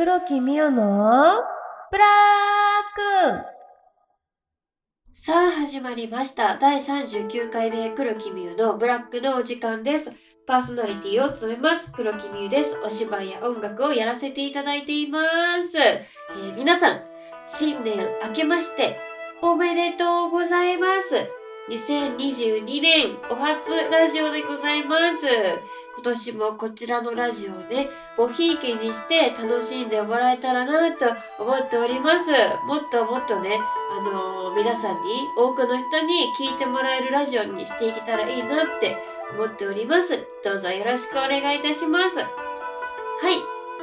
黒木美代のブラックさあ始まりました。第39回目黒木美優のブラックのお時間です。パーソナリティを務めます黒木美優です。お芝居や音楽をやらせていただいています。えー皆さん、新年明けましておめでとうございます。2022年お初ラジオでございます。今年もこちらのラジオをね、ごひいきにして楽しんでもらえたらなと思っております。もっともっとね、あのー皆さんに、多くの人に聞いてもらえるラジオにしていけたらいいなって思っております。どうぞよろしくお願いいたします。はい、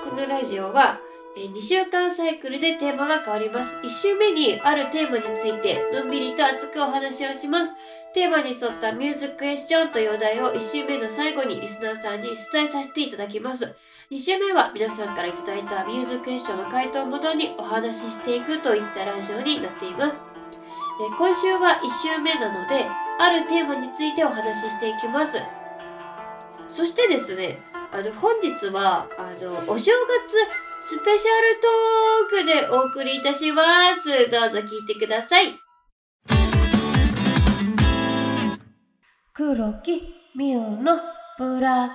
このラジオは、2週間サイクルでテーマが変わります。1週目にあるテーマについて、のんびりと熱くお話をします。テーマに沿ったミュージックエスチョンというお題を1週目の最後にリスナーさんに出題させていただきます。2週目は皆さんからいただいたミュージックエスチョンの回答をもとにお話ししていくといったラジオになっています。今週は1週目なので、あるテーマについてお話ししていきます。そしてですね、あの本日はあのお正月スペシャルトークでお送りいたします。どうぞ聞いてください。黒木美代のブラック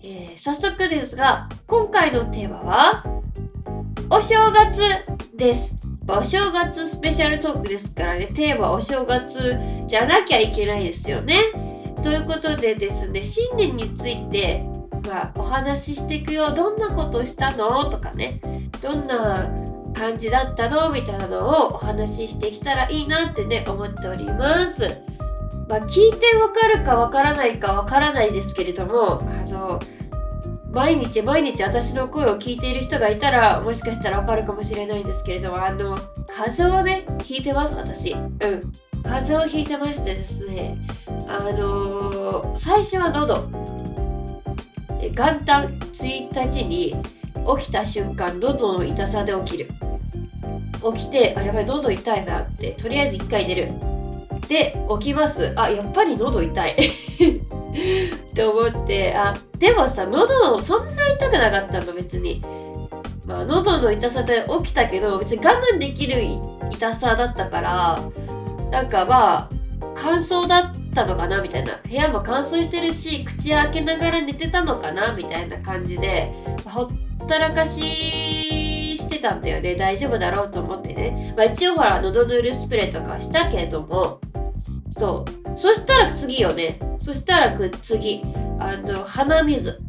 えー早速ですが、今回のテーマは、お正月です。お正月スペシャルトークですからね、テーマお正月じゃなきゃいけないですよね。ということでですね、新年について、ま、お話ししていくよ。どんなことしたの？とかね、どんな感じだったの？みたいなのをお話ししてきたらいいなってね、思っております。まあ、聞いてわかるかわからないかわからないですけれども、あの、毎日毎日私の声を聞いている人がいたら、もしかしたらわかるかもしれないんですけれども、あの、風邪をね、ひいてます、私。うん。風邪をひいてましてですね、あの最初は喉。え元旦1日に起きた瞬間、喉の痛さで起きる。起きて、あ、やばい、喉痛いなって、とりあえず一回寝る。で、起きます。あ、やっぱり喉痛い。って思って、あ、でもさ、喉そんな痛くなかったの、別に。まあ、喉の痛さで起きたけど、別に我慢できる痛さだったから、なんかまあ、乾燥だったのかなみたいな。部屋も乾燥してるし、口開けながら寝てたのかなみたいな感じで、ほったらかししてたんだよね。大丈夫だろうと思ってね。まあ一応ほら、喉塗るスプレーとかはしたけども、そう。そしたら次よね。そしたら次。あの、鼻水。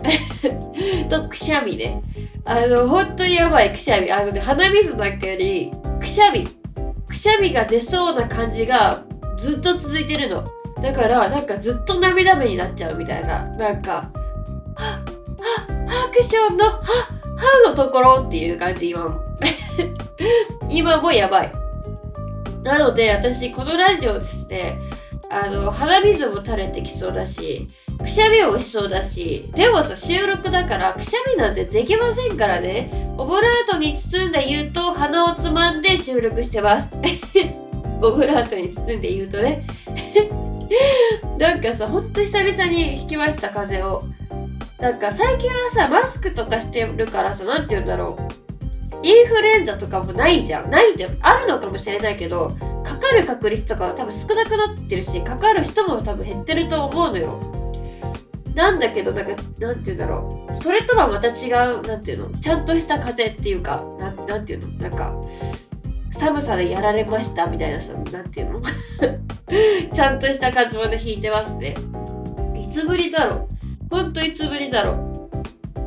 とくしゃみね。あの、ほんとにやばいくしゃみ。あのね、鼻水なんかより、くしゃみ。くしゃみが出そうな感じがずっと続いてるの。だから、なんかずっと涙目になっちゃうみたいな。なんか、ははハクションの、は、はのところっていう感じ、今も。今もやばい。なので、私、このラジオですね、あの、鼻水も垂れてきそうだし、くしゃみもしそうだし、でもさ、収録だから、くしゃみなんてできませんからね。オブラートに包んで言うと、鼻をつまんで収録してます。オブラートに包んで言うとね。なんかさ、ほんと久々に引きました、風邪を。なんか最近はさ、マスクとかしてるからさ、なんて言うんだろう。インフルエンザとかもないじゃん。ないってあるのかもしれないけど、かかる確率とかは多分少なくなってるし、かかる人も多分減ってると思うのよ。なんだけど、なんか、なんて言うんだろう。それとはまた違う、なんていうの、ちゃんとした風邪っていうか、ななんていうの、なんか、寒さでやられましたみたいなさ、なんていうの ちゃんとした風邪までひいてますね。いつぶりだろうほんといつぶりだろう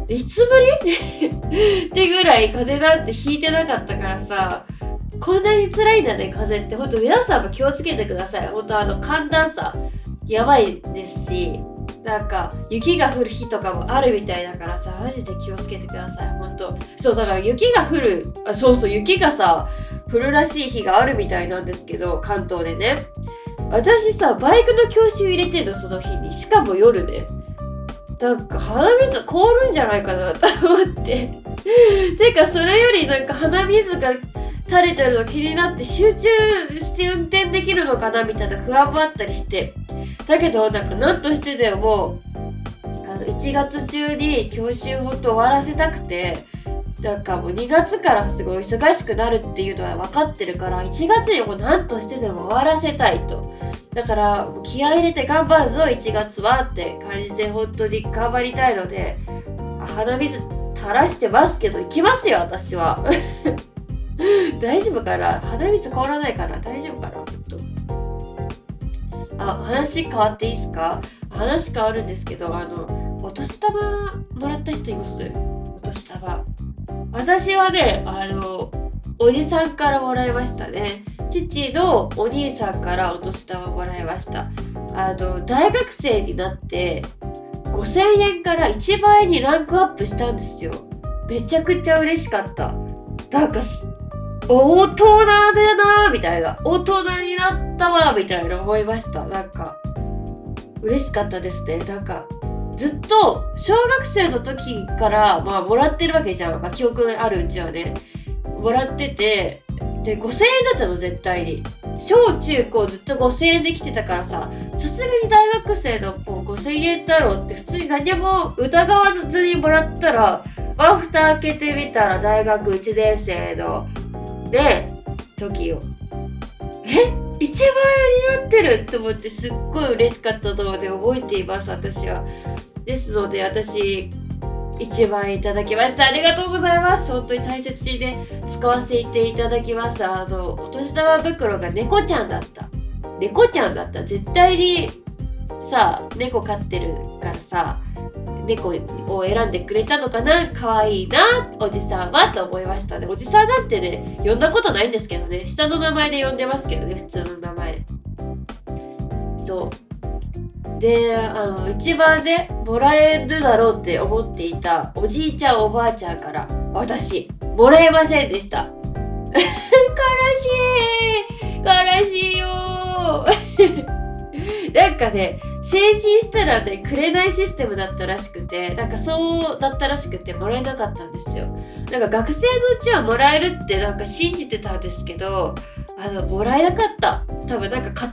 いつぶり？ってぐらい風邪なんてひいてなかったからさ、こんなに辛いんだね、風邪って。ほんと皆さんも気をつけてください。ほんとあの寒暖差やばいですし、なんか雪が降る日とかもあるみたいだからさ、マジで気をつけてください。ほんと。そう、だから雪が降る、あそうそう、雪がさ、降るらしい日があるみたいなんですけど、関東でね。私さ、バイクの教習入れてんの、その日に。しかも夜ね。なんか鼻水凍るんじゃないかなと思って。てか、それよりなんか鼻水が垂れてるの気になって集中して運転できるのかなみたいな不安もあったりして。だけど、なんか何としてでも、あの1月中に教習法と終わらせたくてなんかもう2月からすごい忙しくなるっていうのは分かってるから1月にもう何としてでも終わらせたいと。だから気合入れて頑張るぞ1月はって感じで本当に頑張りたいので鼻水垂らしてますけど行きますよ私は。大丈夫かな？鼻水変わらないから大丈夫かな？ほんとあ話変わっていいですか？話変わるんですけどあのお年玉もらった人います？私はねあのおじさんからもらいましたね。父のお兄さんからお年玉もらいました。あの大学生になって5000円から1倍にランクアップしたんですよ。めちゃくちゃ嬉しかった。なんか大人だなみたいな。大人になったわみたいな思いました。なんか嬉しかったですね。なんかずっと小学生の時からまあもらってるわけじゃん、まあ、記憶あるうちはね。もらっててで5000円だったの絶対に。小中高ずっと5000円で来てたからささすがに大学生のもう5000円だろうって普通に何も疑わずにもらったらまあ蓋開けてみたら大学1年生ので時をえ？一番になってるって思ってすっごい嬉しかった動画で覚えています私は。ですので私1番いただきました。ありがとうございます。本当に大切にね使わせていただきます。あのお年玉袋が猫ちゃんだった。猫ちゃんだった。絶対にさ猫飼ってるからさ猫を選んでくれたのかな可愛いなおじさんはと思いましたね。おじさんだってね呼んだことないんですけどね。下の名前で呼んでますけどね普通の名前。そう。であの一番ねもらえるだろうって思っていたおじいちゃんおばあちゃんから私もらえませんでした。悲しい悲しいよ なんかね成人したらねくれないシステムだったらしくてなんかそうだったらしくてもらえなかったんですよ。なんか学生のうちはもらえるってなんか信じてたんですけどあのもらえなかった。多分なんか家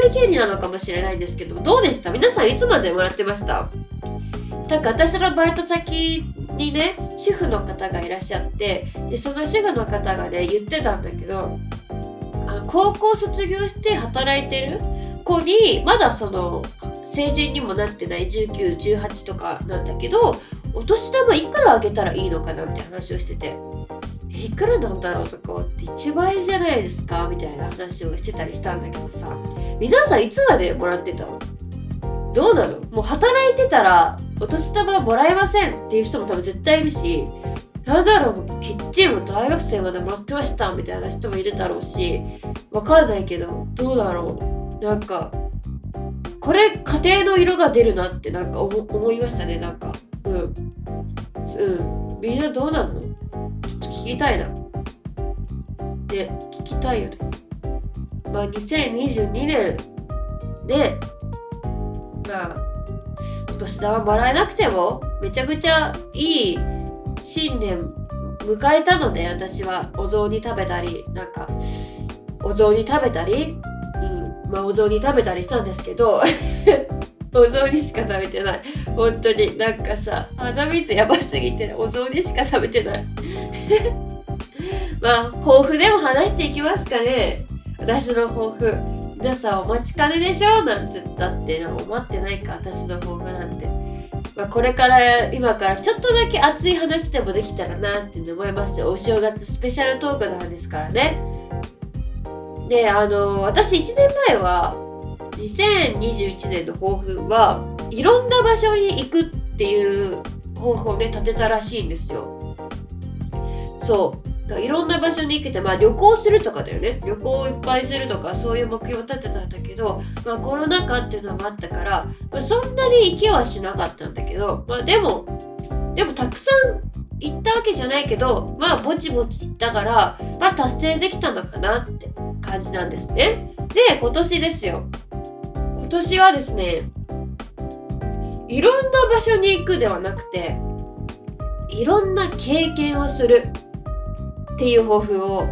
庭により権利なのかもしれないんですけどどうでした？皆さんいつまでもらってました？なんか私のバイト先にね主婦の方がいらっしゃってでその主婦の方がね言ってたんだけどあの高校卒業して働いてる子にまだその成人にもなってない1918とかなんだけどお年玉いくらあげたらいいのかなって話をしてていくらなんだろうとかって1万円じゃないですかみたいな話をしてたりしたんだけどさ皆さんいつまでもらってたの？どうなの？もう働いてたらお年玉もらえませんっていう人も多分絶対いるしなんだろうきっちりも大学生までもらってましたみたいな人もいるだろうしわかんないけどどうだろう？なんかこれ家庭の色が出るなってなんか思いましたねなんか。うん。うん。みんなどうなの？ちょっと聞きたいな。ね聞きたいよね。まあ2022年でまあお年玉もらえなくてもめちゃくちゃいい新年迎えたので私は。お雑煮食べたりなんかお雑煮食べたりまあ、お雑煮食べたりしたんですけど お雑煮しか食べてない。本当になんかさ鼻水やばすぎてお雑煮しか食べてない。まあ抱負でも話していきますかね。私の抱負皆さんお待ちかねでしょなんつったって思ってないか私の抱負なんて、まあ、これから今からちょっとだけ熱い話でもできたらなって思います。お正月スペシャルトークなんですからね。であの私1年前は2021年の抱負はいろんな場所に行くっていう抱負をね立てたらしいんですよ。そう。いろんな場所に行けて、まあ、旅行するとかだよね。旅行をいっぱいするとかそういう目標を立てたんだけど、まあ、コロナ禍っていうのもあったから、まあ、そんなに行けはしなかったんだけど、まあ、でもでもたくさん行ったわけじゃないけどまあぼちぼち行ったからまあ達成できたのかなって感じなんですね。で今年ですよ。今年はですねいろんな場所に行くではなくていろんな経験をするっていう抱負を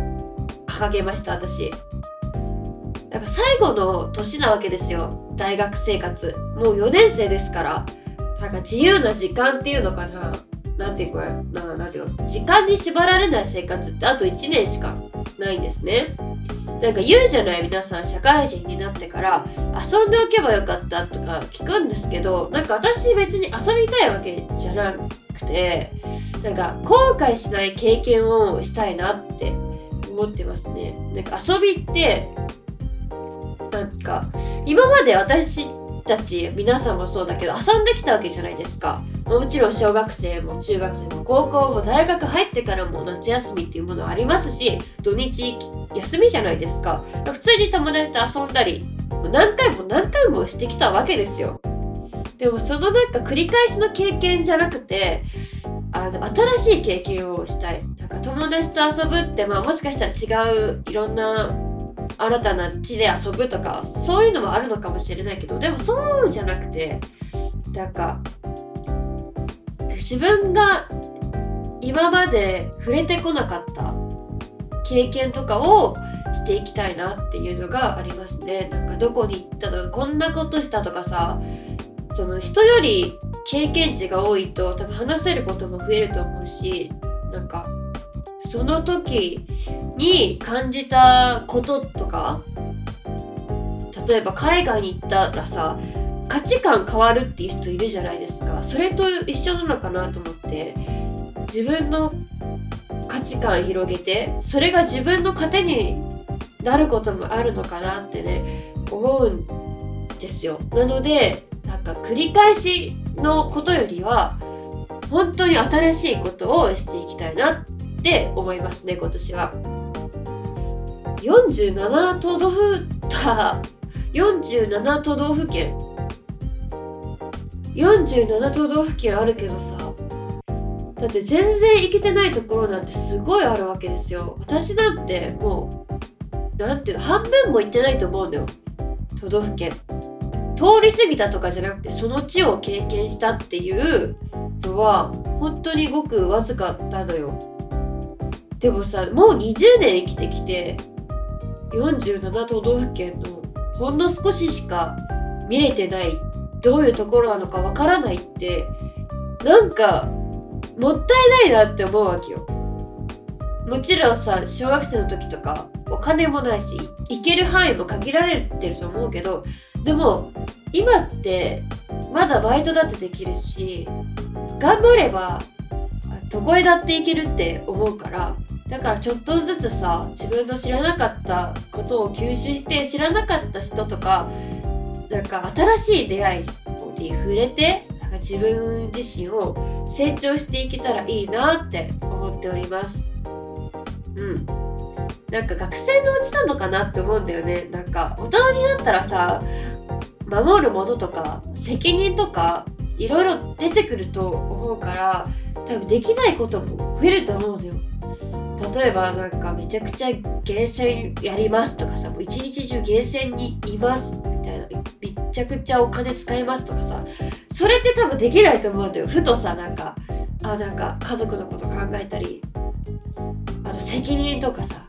掲げました私。だから最後の年なわけですよ。大学生活。もう4年生ですからなんか自由な時間っていうのかな。なんていうかななんていうか時間に縛られない生活ってあと1年しかないんですね。なんか言うじゃない皆さん社会人になってから遊んでおけばよかったとか聞くんですけどなんか私別に遊びたいわけじゃなくてなんか後悔しない経験をしたいなって思ってますね。なんか遊びってなんか今まで私たち皆さんもそうだけど遊んできたわけじゃないですか。もちろん小学生も中学生も高校も大学入ってからも夏休みっていうものありますし土日休みじゃないですか。普通に友達と遊んだり何回も何回もしてきたわけですよ。でもそのなんか繰り返しの経験じゃなくてあの新しい経験をしたい。なんか友達と遊ぶって、まあ、もしかしたら違ういろんな新たな地で遊ぶとかそういうのはあるのかもしれないけどでもそうじゃなくてなんか自分が今まで触れてこなかった経験とかをしていきたいなっていうのがありますね。なんかどこに行ったとかこんなことしたとかさその人より経験値が多いと多分話せることも増えると思うしなんかその時に感じたこととか例えば海外に行ったらさ価値観変わるっていう人いるじゃないですか。それと一緒なのかなと思って。自分の価値観広げてそれが自分の糧になることもあるのかなってね思うんですよ。なのでなんか繰り返しのことよりは本当に新しいことをしていきたいなって思いますね今年は。47都道府47都道府県。47都道府県あるけどさ。だって全然行けてないところなんてすごいあるわけですよ。私なんてもうなんていうの半分も行ってないと思うんだよ。都道府県。通り過ぎたとかじゃなくてその地を経験したっていうのは本当にごくわずかなのよ。でもさもう20年生きてきて47都道府県のほんの少ししか見れてないどういうところなのかわからないってなんかもったいないなって思うわけよ。もちろんさ小学生の時とかお金もないし行ける範囲も限られてると思うけどでも今ってまだバイトだってできるし頑張ればどこへだって行けるって思うからだからちょっとずつさ自分の知らなかったことを吸収して知らなかった人とかなんか新しい出会いに触れてなんか自分自身を成長していけたらいいなって思っております。うん。なんか学生のうちなのかなって思うんだよね。なんか大人になったらさ守るものとか責任とかいろいろ出てくると思うから多分できないことも増えると思うんだよ。例えばなんかめちゃくちゃゲーセンやりますとかさもう一日中ゲーセンにいますみたいな。ちゃくちゃお金使いますとかさそれって多分できないと思うんだよ。ふとさなんかあなんか家族のこと考えたりあと責任とかさ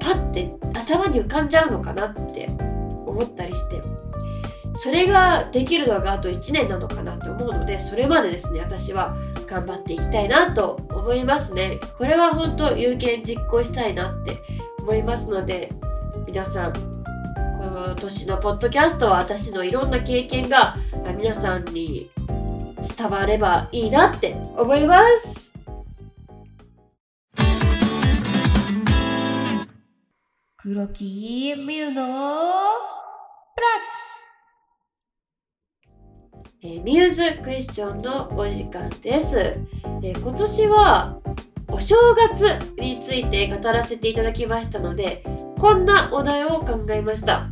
パッて頭に浮かんじゃうのかなって思ったりして。それができるのがあと1年なのかなって思うのでそれまでですね私は頑張っていきたいなと思いますね。これは本当有権実行したいなって思いますので皆さんの年のポッドキャストは私のいろんな経験が皆さんに伝わればいいなって思います。黒木見るの？ブラえー、ミューズクエスチョンのお時間です、えー、今年はお正月について語らせていただきましたのでこんなお題を考えました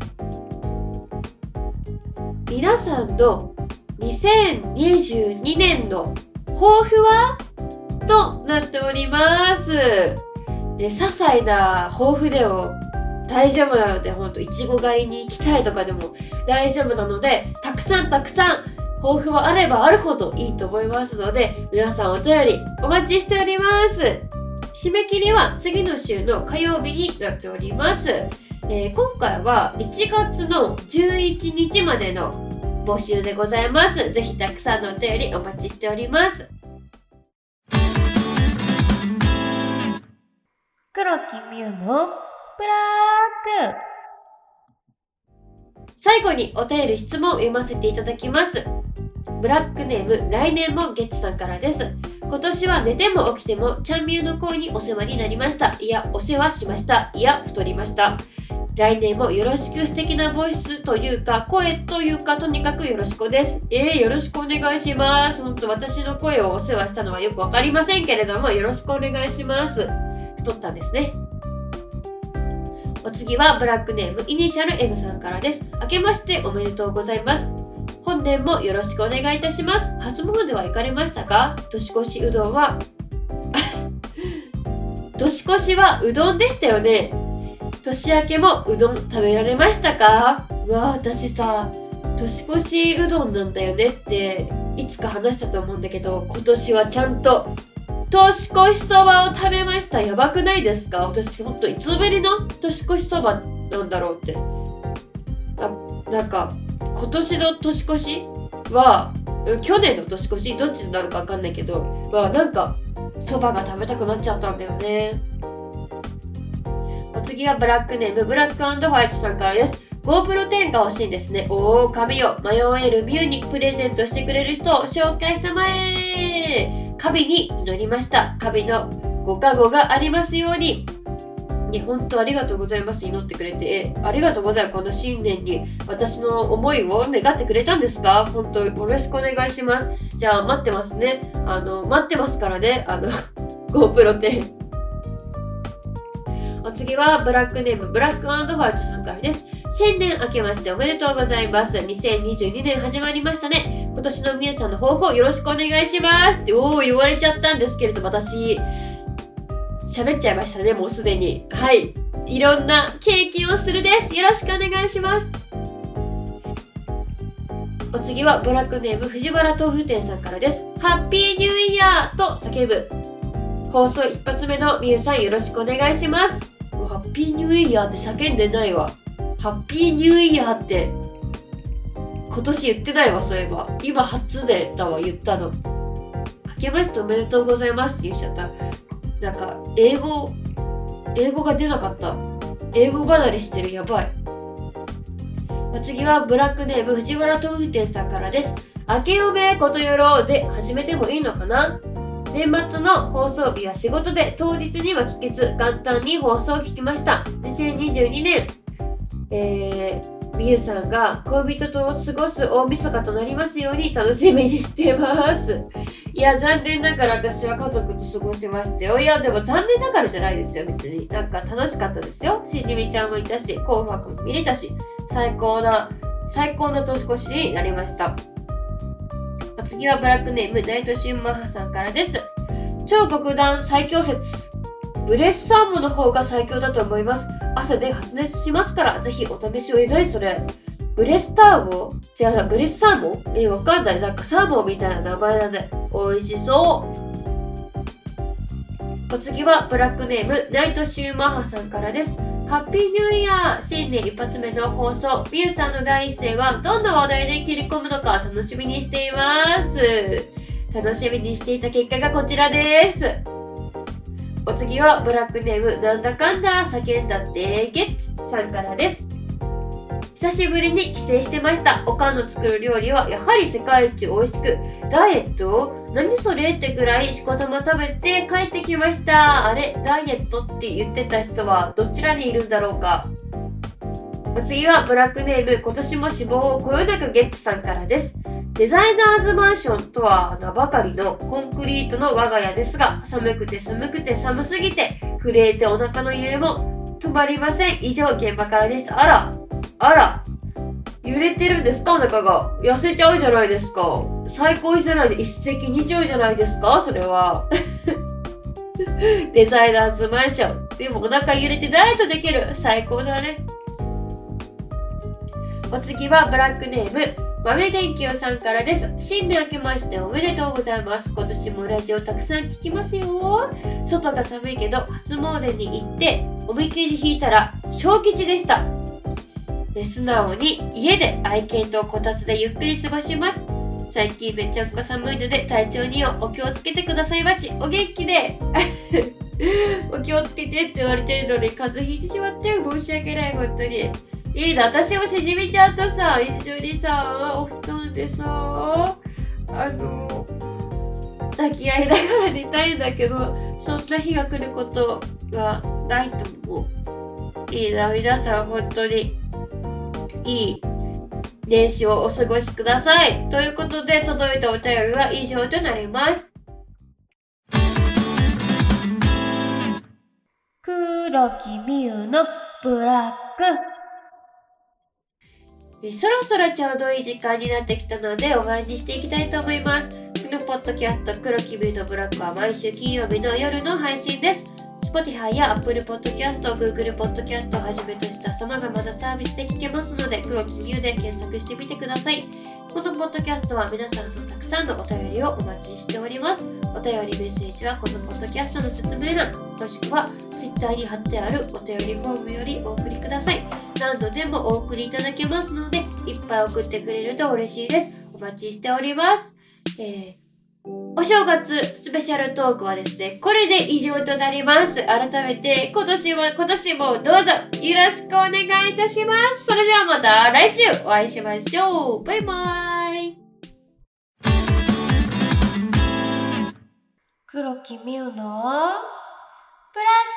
皆さんの2022年の抱負は？となっておりますで些細な抱負でも大丈夫なのでほんといちご狩りに行きたいとかでも大丈夫なのでたくさんたくさん抱負はあればあるほどいいと思いますので、皆さんお便りお待ちしております。締め切りは次の週の火曜日になっております。えー、今回は1月の11日までの募集でございます。ぜひたくさんのお便りお待ちしております。黒木美優のブラック最後にお便り質問を読ませていただきます。ブラックネーム来年もゲッツさんからです。今年は寝ても起きてもちゃんみゆの声にお世話になりました。いや、お世話しました。いや、太りました。来年もよろしく素敵なボイスというか声というかとにかくよろしくです。えー、よろしくお願いします。本当私の声をお世話したのはよくわかりませんけれどもよろしくお願いします。太ったんですね。お次はブラックネームイニシャル M さんからです。明けましておめでとうございます。本年もよろしくお願いいたします。初詣は行かれましたか？年越しうどんは。年越しはうどんでしたよね。年明けもうどん食べられましたか？うわあ私さ年越しうどんなんだよねっていつか話したと思うんだけど今年はちゃんと年越しそばを食べました。やばくないですか？私ほんといつぶりの年越しそばなんだろうって。あなんか今年の年越しは去年の年越しどっちなのか分かんないけどはなんかそばが食べたくなっちゃったんだよね。お次はブラックネームブラックホワイトさんからです。GoPro 10が欲しいんですね。おお神よ。迷えるミューにプレゼントしてくれる人を紹介したまえ。神に祈りました。神のご加護がありますように。ね、本当ありがとうございます。祈ってくれて。えありがとうございます。この新年に私の思いを願ってくれたんですか？本当よろしくお願いします。じゃあ待ってますね。あの、待ってますからね。あの、GoPro 10。お次はブラックネームブラックホワイトさんからです。新年明けましておめでとうございます。2022年始まりましたね。今年のみゆさんの抱負をよろしくお願いしますって、おー、言われちゃったんですけれど、私、喋っちゃいましたね、もうすでに。はい。いろんな経験をするです。よろしくお願いします。お次はブラックネーム藤原豆腐店さんからです。ハッピーニューイヤーと叫ぶ。放送一発目のみゆさんよろしくお願いします。もうハッピーニューイヤーって叫んでないわ。ハッピーニューイヤーって今年言ってないわ、そういえば。今初でだわ、言ったの。明けましておめでとうございますって言っちゃった。なんか、英語、英語が出なかった。英語離れしてる、やばい。お次はブラックネーム藤原豆腐店さんからです。明けおめことよろで始めてもいいのかな？年末の放送日は仕事で当日には聞けず元旦に放送を聞きました。2022年、えー、みゆさんが恋人と過ごす大晦日となりますように楽しみにしてます。いや、残念ながら私は家族と過ごしましたよ。いや、でも残念ながらじゃないですよ、別に。なんか楽しかったですよ。しじみちゃんもいたし、紅白も見れたし、最高な、最高な年越しになりました。次はブラックネーム、ナイトシンマッハさんからです。超極端最強説。ブレッサーモの方が最強だと思います。朝で発熱しますから、ぜひお試しを。え、何それブレスターモ？違うな、ブレスサーモ？ンえ、わかんない。なんかサーモンみたいな名前だね。美味しそう。お次はブラックネーム、ナイトシューマッハさんからです。ハッピーニューイヤー新年一発目の放送、ミュウさんの第一声はどんな話題で切り込むのか楽しみにしています。楽しみにしていた結果がこちらです。お次はブラックネーム、なんだかんだ叫んだってゲッツさんからです。久しぶりに帰省してました。おかんの作る料理はやはり世界一美味しく、ダイエット？何それってぐらいしこたま食べて帰ってきました。あれダイエットって言ってた人はどちらにいるんだろうか？お次はブラックネーム、今年も死亡をこよなくゲッツさんからです。デザイナーズマンションとは名ばかりのコンクリートの我が家ですが、寒くて寒くて寒すぎて、震えてお腹の揺れも止まりません。以上、現場からでした。あら、あら、揺れてるんですか？お腹が。痩せちゃうじゃないですか。最高じゃないで一石二鳥じゃないですか？それは。デザイナーズマンション。でもお腹揺れてダイエットできる。最高だね。お次はブラックネーム、豆電球さんからです。新年明けましておめでとうございます。今年もラジオたくさん聞きますよ。外が寒いけど、初詣に行って、おみくじ引いたら、小吉でした。で素直に家で愛犬とこたつでゆっくり過ごします。最近めちゃくちゃ寒いので体調にはお気をつけてくださいまし。お元気で お気をつけてって言われてるのに風邪ひいてしまって申し訳ない、本当に。いいな、私もしじみちゃんとさ、一緒にさ、お布団でさ、あの、抱き合いながら寝たいんだけど、そんな日が来ることがないと思う。いいな、皆さん本当にいい年始をお過ごしください。ということで、届いたお便りは以上となります。黒木美優のブラック。えそろそろちょうどいい時間になってきたので終わりにしていきたいと思います。このポッドキャスト黒きビルドブラックは毎週金曜日の夜の配信です。Spotify や Apple Podcast、Google Podcast をはじめとした様々なサービスで聞けますので黒きビューで検索してみてください。このポッドキャストは皆さんのたくさんのお便りをお待ちしております。お便りメッセージはこのポッドキャストの説明欄、もしくは Twitter に貼ってあるお便りフォームよりお送りください。何度でもお送りいただけますので、いっぱい送ってくれると嬉しいです。お待ちしております。えーお正月スペシャルトークはですね、これで以上となります。改めて、今年は、今年もどうぞよろしくお願いいたします。それではまた来週お会いしましょう。バイバーイ。黒木美優のブラック